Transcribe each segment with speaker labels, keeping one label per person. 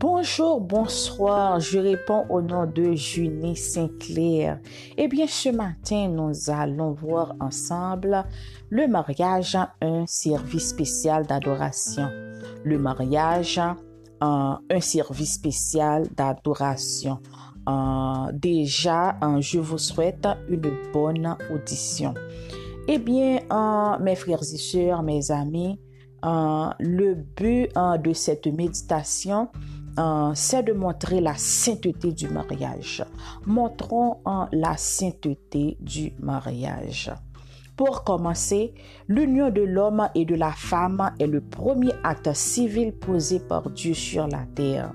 Speaker 1: Bonjour, bonsoir, je réponds au nom de Junie Sinclair. Eh bien, ce matin, nous allons voir ensemble le mariage, un service spécial d'adoration. Le mariage, un, service spécial d'adoration. Euh, déjà, euh, je vous souhaite une bonne audition. Eh bien, euh, mes frères et sœurs, mes amis, le but de cette méditation, c'est de montrer la sainteté du mariage. Montrons la sainteté du mariage. Pour commencer, l'union de l'homme et de la femme est le premier acte civil posé par Dieu sur la terre.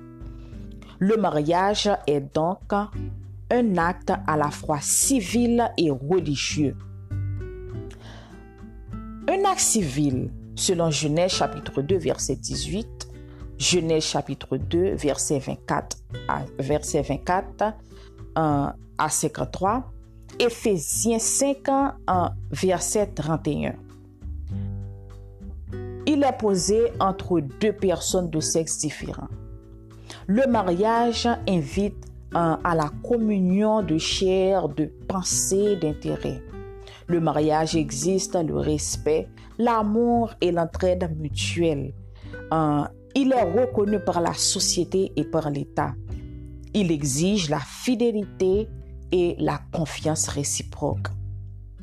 Speaker 1: Le mariage est donc un acte à la fois civil et religieux. Un acte civil, selon Genèse chapitre 2 verset 18, Genèse chapitre 2 verset 24 à, verset 24 à 53, Éphésiens 5 verset 31. Il est posé entre deux personnes de sexe différent. Le mariage invite à la communion de chair, de pensée, d'intérêt. Le mariage existe le respect, l'amour et l'entraide mutuelle. Il est reconnu par la société et par l'État. Il exige la fidélité et la confiance réciproque.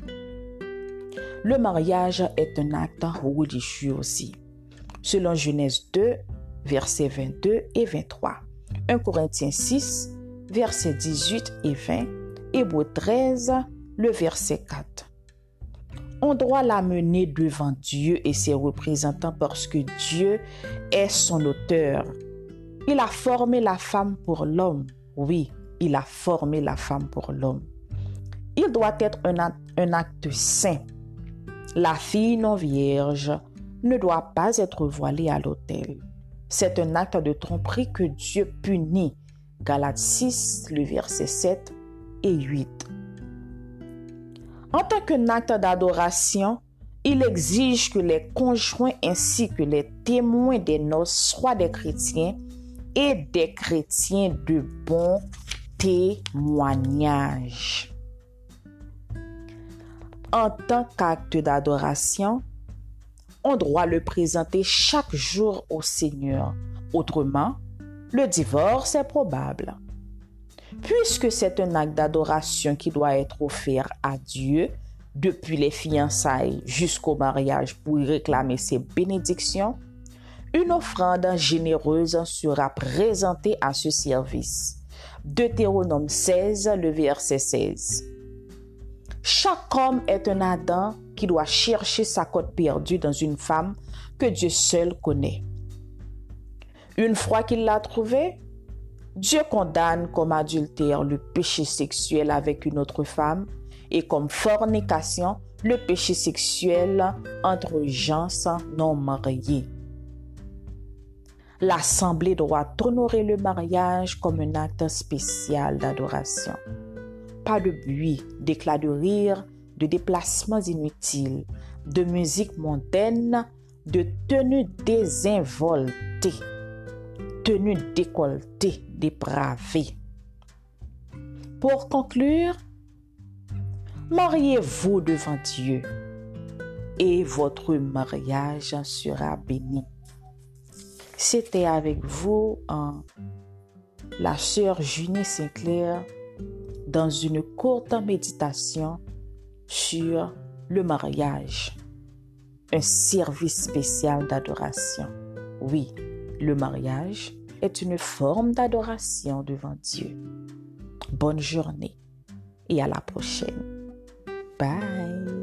Speaker 1: Le mariage est un acte religieux aussi. Selon Genèse 2, versets 22 et 23. 1 Corinthiens 6, versets 18 et 20. Hébreu 13, le verset 4 on doit l'amener devant Dieu et ses représentants parce que Dieu est son auteur. Il a formé la femme pour l'homme. Oui, il a formé la femme pour l'homme. Il doit être un acte, saint. La fille non vierge ne doit pas être voilée à l'autel. C'est un acte de tromperie que Dieu punit. Galates 6, le verset 7 et 8. En tant qu'un acte d'adoration, il exige que les conjoints ainsi que les témoins des noces soient des chrétiens et des chrétiens de bon témoignage. En tant qu'acte d'adoration, on doit le présenter chaque jour au Seigneur. Autrement, le divorce est probable. Puisque c'est un acte d'adoration qui doit être offert à Dieu depuis les fiançailles jusqu'au mariage pour y réclamer ses bénédictions, une offrande généreuse sera présentée à ce service. Deutéronome 16, le verset 16. Chaque homme est un Adam qui doit chercher sa côte perdue dans une femme que Dieu seul connaît. Une fois qu'il l'a trouvée, Dieu condamne comme adultère le péché sexuel avec une autre femme et comme fornication le péché sexuel entre gens non mariés. L'Assemblée doit honorer le mariage comme un acte spécial d'adoration. Pas de bruit, d'éclats de rire, de déplacements inutiles, de musique mondaine, de tenues désinvoltées tenue décolletée, Pour conclure, mariez-vous devant Dieu et votre mariage sera béni. C'était avec vous en la sœur Junie Sinclair dans une courte méditation sur le mariage, un service spécial d'adoration. Oui, le mariage une forme d'adoration devant Dieu. Bonne journée et à la prochaine. Bye.